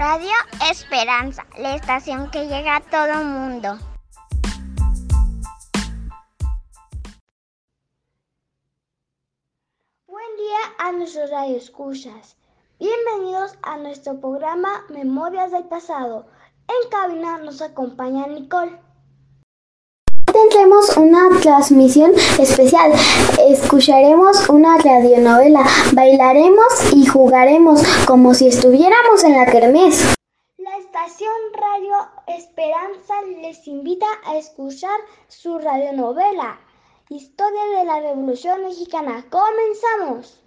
Radio Esperanza, la estación que llega a todo mundo. Buen día a nuestros radioescuchas. Bienvenidos a nuestro programa Memorias del Pasado. En cabina nos acompaña Nicole. Tendremos una transmisión especial. Escucharemos una radionovela, bailaremos y jugaremos como si estuviéramos en la kermés. La estación Radio Esperanza les invita a escuchar su radionovela Historia de la Revolución Mexicana. Comenzamos.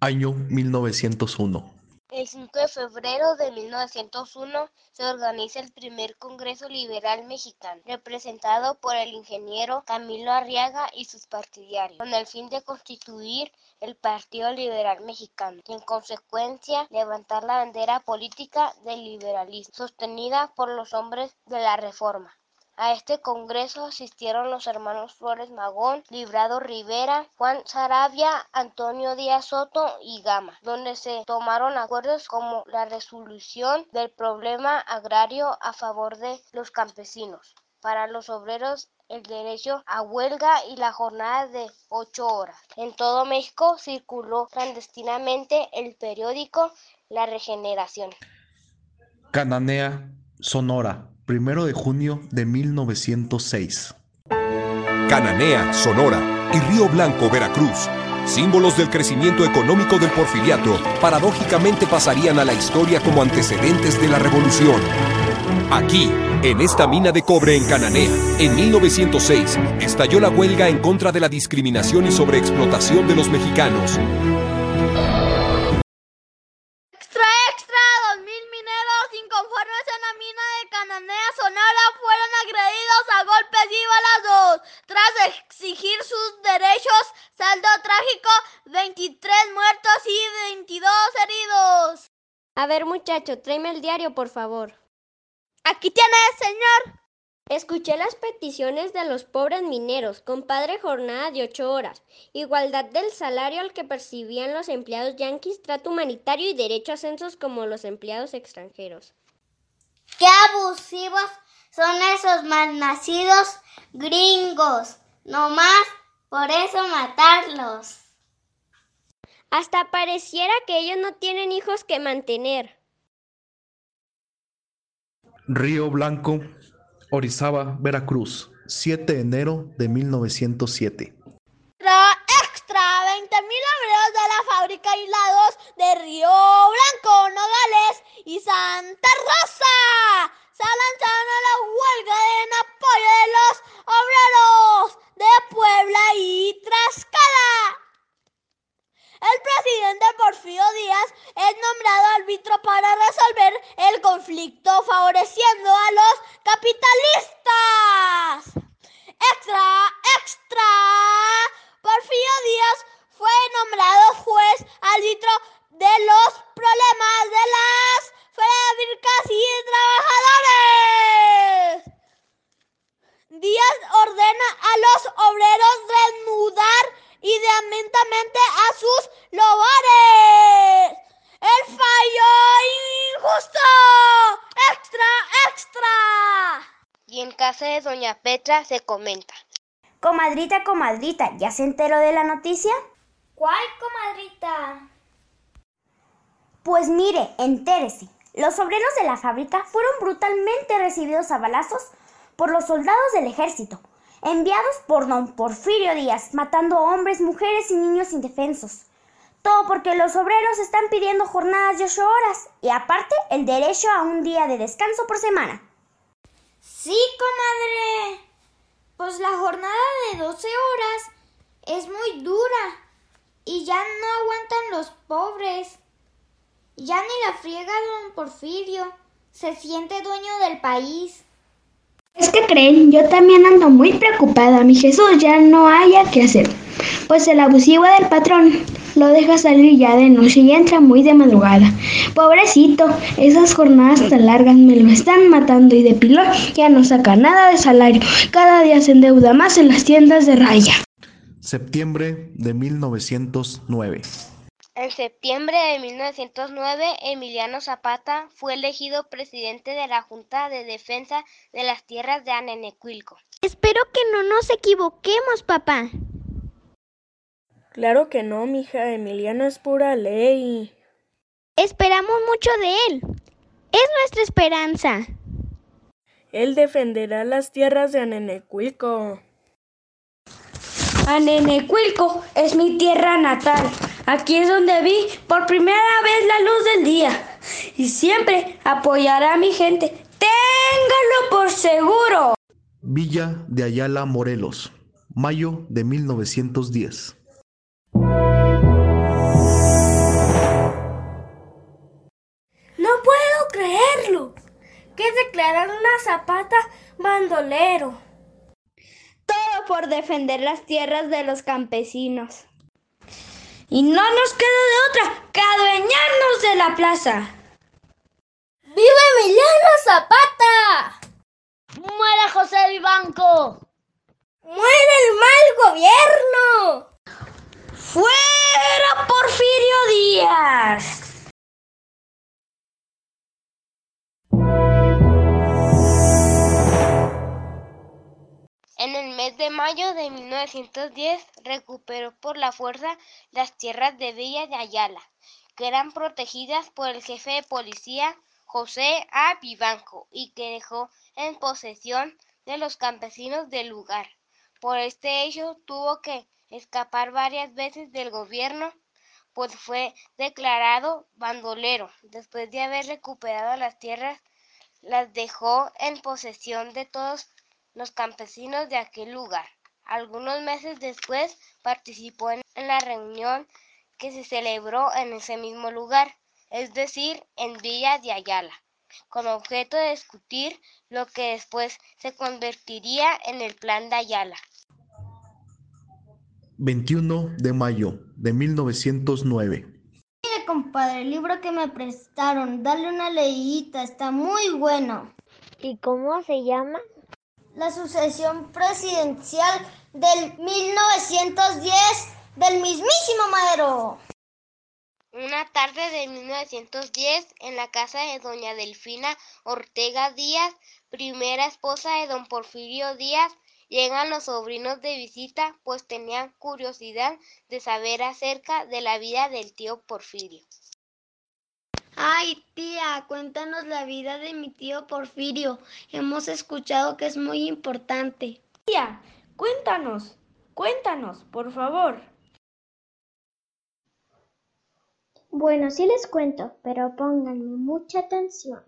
Año 1901. El 5 de febrero de 1901 se organiza el primer Congreso Liberal Mexicano, representado por el ingeniero Camilo Arriaga y sus partidarios, con el fin de constituir el Partido Liberal Mexicano y en consecuencia levantar la bandera política del liberalismo, sostenida por los hombres de la Reforma. A este congreso asistieron los hermanos Flores Magón, Librado Rivera, Juan Sarabia, Antonio Díaz Soto y Gama, donde se tomaron acuerdos como la resolución del problema agrario a favor de los campesinos. Para los obreros el derecho a huelga y la jornada de ocho horas. En todo México circuló clandestinamente el periódico La Regeneración. Cananea, Sonora, primero de junio de 1906. Cananea, Sonora y Río Blanco, Veracruz, símbolos del crecimiento económico del porfiriato, paradójicamente pasarían a la historia como antecedentes de la revolución. Aquí, en esta mina de cobre en Cananea, en 1906, estalló la huelga en contra de la discriminación y sobreexplotación de los mexicanos. Cananea, Sonora, fueron agredidos a golpes y balazos. Tras exigir sus derechos, saldo trágico, 23 muertos y 22 heridos. A ver, muchacho, tráeme el diario, por favor. Aquí tienes, señor. Escuché las peticiones de los pobres mineros, compadre jornada de ocho horas, igualdad del salario al que percibían los empleados yanquis, trato humanitario y derecho a ascensos como los empleados extranjeros. ¡Qué abusivos son esos malnacidos gringos! No más por eso matarlos. Hasta pareciera que ellos no tienen hijos que mantener. Río Blanco, Orizaba, Veracruz, 7 de enero de 1907. Extra, extra, 20.000 obreros de la fábrica aislados de Río Blanco, Nogales y Santa Rosa. Se lanzaron a la huelga en apoyo de los obreros de Puebla y Tlaxcala. El presidente Porfirio Díaz es nombrado árbitro para resolver el conflicto favoreciendo a los capitalistas. Extra, extra. Porfirio Díaz fue nombrado juez árbitro de los problemas de las fábricas y trabajadores. Díaz ordena a los obreros desnudar inmediatamente a sus lobores. El fallo injusto. Extra, extra. Y en casa de doña Petra se comenta. Comadrita, comadrita, ¿ya se enteró de la noticia? ¿Cuál comadrita? Pues mire, entérese. Los obreros de la fábrica fueron brutalmente recibidos a balazos por los soldados del ejército, enviados por don Porfirio Díaz, matando a hombres, mujeres y niños indefensos. Todo porque los obreros están pidiendo jornadas de ocho horas y aparte el derecho a un día de descanso por semana. Sí, comadre. Pues la jornada de 12 horas es muy dura y ya no aguantan los pobres. Ya ni la friega don Porfirio. Se siente dueño del país. Es que creen, yo también ando muy preocupada. Mi Jesús ya no haya que hacer. Pues el abusivo del patrón lo deja salir ya de noche y entra muy de madrugada. Pobrecito, esas jornadas tan largas me lo están matando y de pilón ya no saca nada de salario. Cada día se endeuda más en las tiendas de raya. Septiembre de 1909. En septiembre de 1909, Emiliano Zapata fue elegido presidente de la Junta de Defensa de las Tierras de Anenecuilco. Espero que no nos equivoquemos, papá. Claro que no, mija. Emiliano es pura ley. Esperamos mucho de él. Es nuestra esperanza. Él defenderá las tierras de Anenecuilco. Anenecuilco es mi tierra natal. Aquí es donde vi por primera vez la luz del día. Y siempre apoyará a mi gente. Téngalo por seguro. Villa de Ayala, Morelos, mayo de 1910. No puedo creerlo. Que declararon a Zapata bandolero. Todo por defender las tierras de los campesinos. Y no nos queda de otra que adueñarnos de la plaza. ¡Viva Emiliano Zapata! ¡Muera José Vivanco! ¡Muera el mal gobierno! ¡Fuera Porfirio Díaz! Mes de mayo de 1910 recuperó por la fuerza las tierras de Villa de Ayala, que eran protegidas por el jefe de policía José A. Vivanco y que dejó en posesión de los campesinos del lugar. Por este hecho tuvo que escapar varias veces del gobierno, pues fue declarado bandolero. Después de haber recuperado las tierras, las dejó en posesión de todos los campesinos de aquel lugar. Algunos meses después participó en la reunión que se celebró en ese mismo lugar, es decir, en Villa de Ayala, con objeto de discutir lo que después se convertiría en el Plan de Ayala. 21 de mayo de 1909. Mire, compadre, el libro que me prestaron, dale una leída, está muy bueno. ¿Y cómo se llama? La sucesión presidencial del 1910 del mismísimo Madero. Una tarde de 1910, en la casa de doña Delfina Ortega Díaz, primera esposa de don Porfirio Díaz, llegan los sobrinos de visita, pues tenían curiosidad de saber acerca de la vida del tío Porfirio. Ay, tía, cuéntanos la vida de mi tío Porfirio. Hemos escuchado que es muy importante. Tía, cuéntanos, cuéntanos, por favor. Bueno, sí les cuento, pero pónganme mucha atención.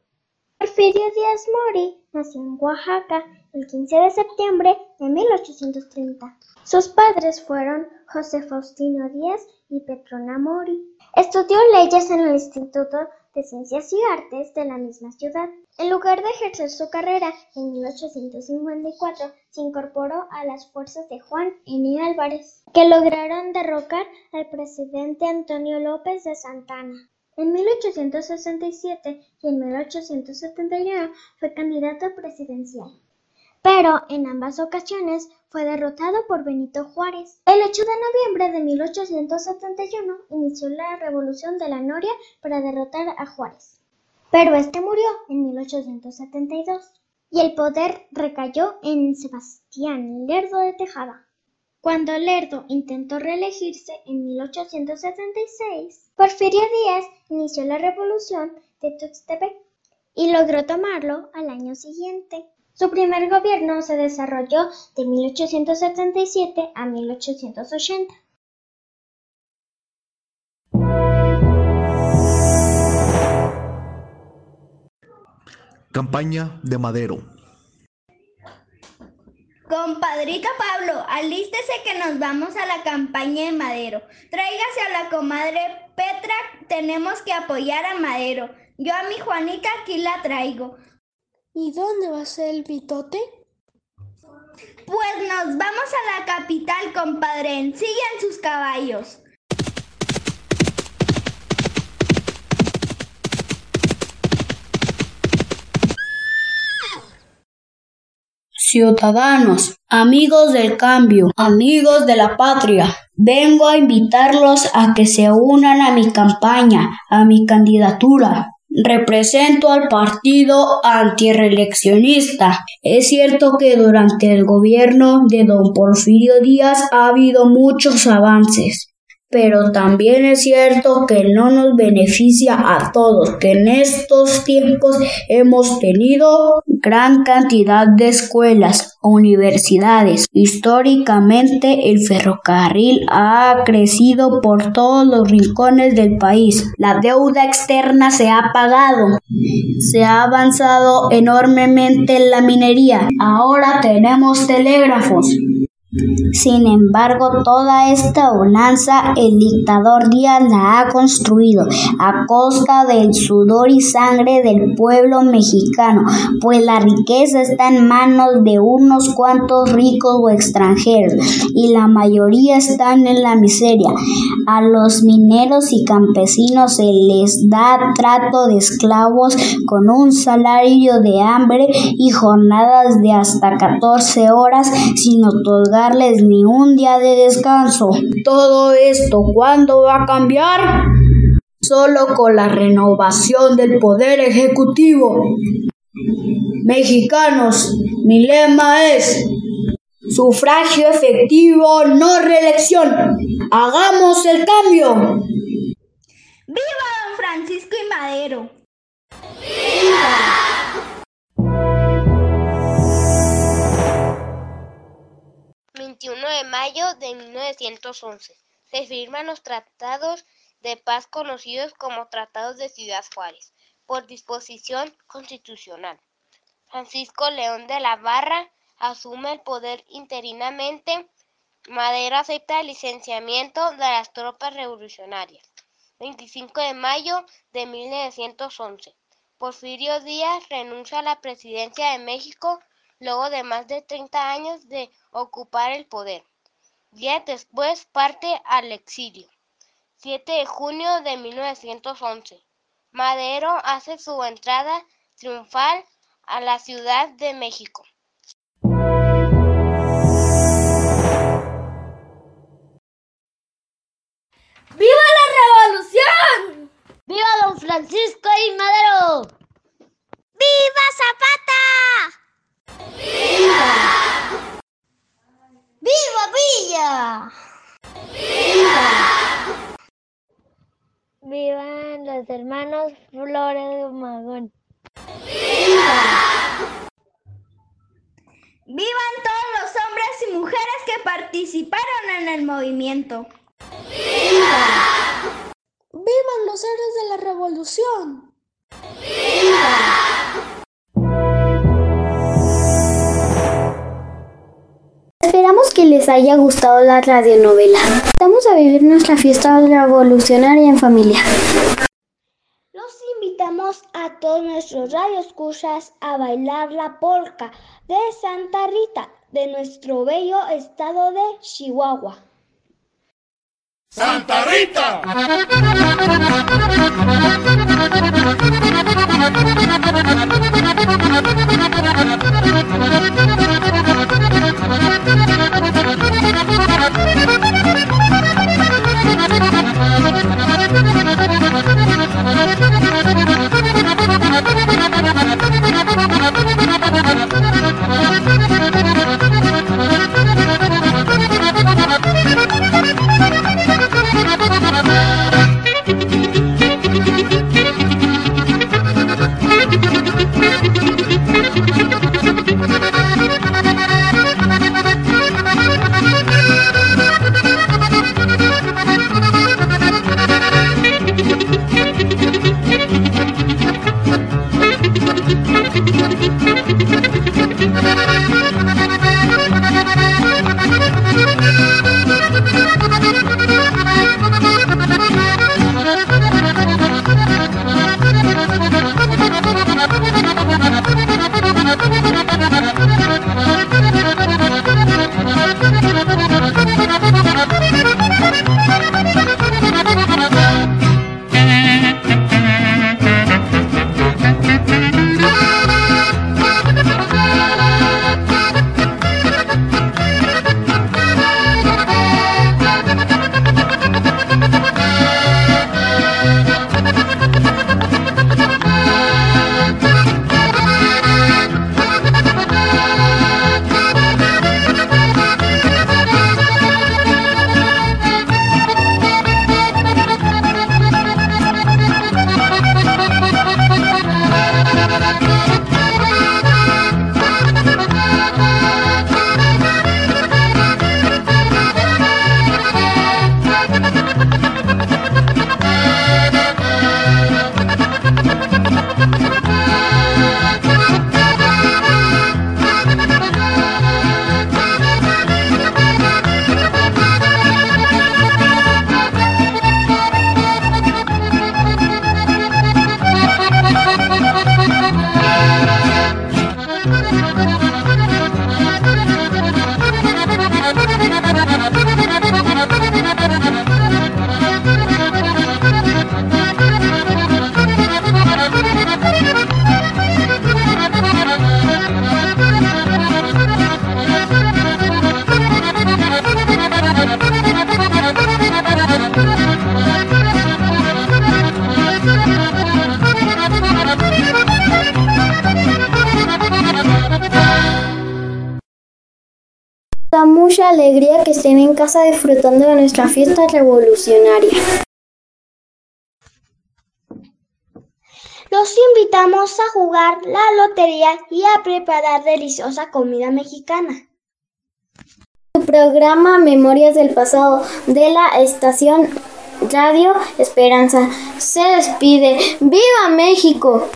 Porfirio Díaz Mori nació en Oaxaca el 15 de septiembre de 1830. Sus padres fueron José Faustino Díaz y Petrona Mori. Estudió leyes en el Instituto de Ciencias y Artes de la misma ciudad. En lugar de ejercer su carrera, en 1854 se incorporó a las fuerzas de Juan N. Álvarez, que lograron derrocar al presidente Antonio López de Santana. En 1867 y en 1871 fue candidato presidencial, pero en ambas ocasiones fue derrotado por Benito Juárez. El 8 de noviembre de 1871 inició la Revolución de la Noria para derrotar a Juárez, pero este murió en 1872 y el poder recayó en Sebastián Lerdo de Tejada. Cuando Lerdo intentó reelegirse en 1876, Porfirio Díaz inició la revolución de Tuxtepec y logró tomarlo al año siguiente. Su primer gobierno se desarrolló de 1877 a 1880. Campaña de Madero. Compadrito Pablo, alístese que nos vamos a la campaña de Madero. Tráigase a la comadre Petra, tenemos que apoyar a Madero. Yo a mi Juanita aquí la traigo. ¿Y dónde va a ser el bitote? Pues nos vamos a la capital, compadre. Sigan sus caballos. Ciudadanos, amigos del cambio, amigos de la patria, Vengo a invitarlos a que se unan a mi campaña, a mi candidatura. Represento al partido antireeleccionista. Es cierto que durante el gobierno de don Porfirio Díaz ha habido muchos avances, pero también es cierto que no nos beneficia a todos, que en estos tiempos hemos tenido gran cantidad de escuelas, universidades. Históricamente el ferrocarril ha crecido por todos los rincones del país. La deuda externa se ha pagado. Se ha avanzado enormemente en la minería. Ahora tenemos telégrafos. Sin embargo, toda esta bonanza el dictador Díaz la ha construido a costa del sudor y sangre del pueblo mexicano, pues la riqueza está en manos de unos cuantos ricos o extranjeros y la mayoría están en la miseria. A los mineros y campesinos se les da trato de esclavos con un salario de hambre y jornadas de hasta 14 horas sin otorgar ni un día de descanso. Todo esto, ¿cuándo va a cambiar? Solo con la renovación del poder ejecutivo. Mexicanos, mi lema es sufragio efectivo, no reelección. Hagamos el cambio. ¡Viva don Francisco y Madero! De 1911 se firman los tratados de paz conocidos como Tratados de Ciudad Juárez, por disposición constitucional. Francisco León de la Barra asume el poder interinamente. Madero acepta el licenciamiento de las tropas revolucionarias. 25 de mayo de 1911. Porfirio Díaz renuncia a la presidencia de México luego de más de 30 años de ocupar el poder. Días después parte al exilio. 7 de junio de 1911. Madero hace su entrada triunfal a la Ciudad de México. ¡Viva la revolución! ¡Viva don Francisco y Madero! ¡Viva Zapata! ¡Viva Villa! ¡Viva! ¡Vivan los hermanos Flores de Magón! ¡Viva! ¡Vivan todos los hombres y mujeres que participaron en el movimiento! ¡Viva! ¡Vivan los héroes de la revolución! ¡Viva! Esperamos que les haya gustado la radionovela. Vamos a vivir nuestra fiesta revolucionaria en familia a todos nuestros radioescuchas a bailar la polca de Santa Rita de nuestro bello estado de Chihuahua. ¡Santa Rita! alegría que estén en casa disfrutando de nuestra fiesta revolucionaria. Los invitamos a jugar la lotería y a preparar deliciosa comida mexicana. Su programa Memorias del Pasado de la estación Radio Esperanza se despide. ¡Viva México!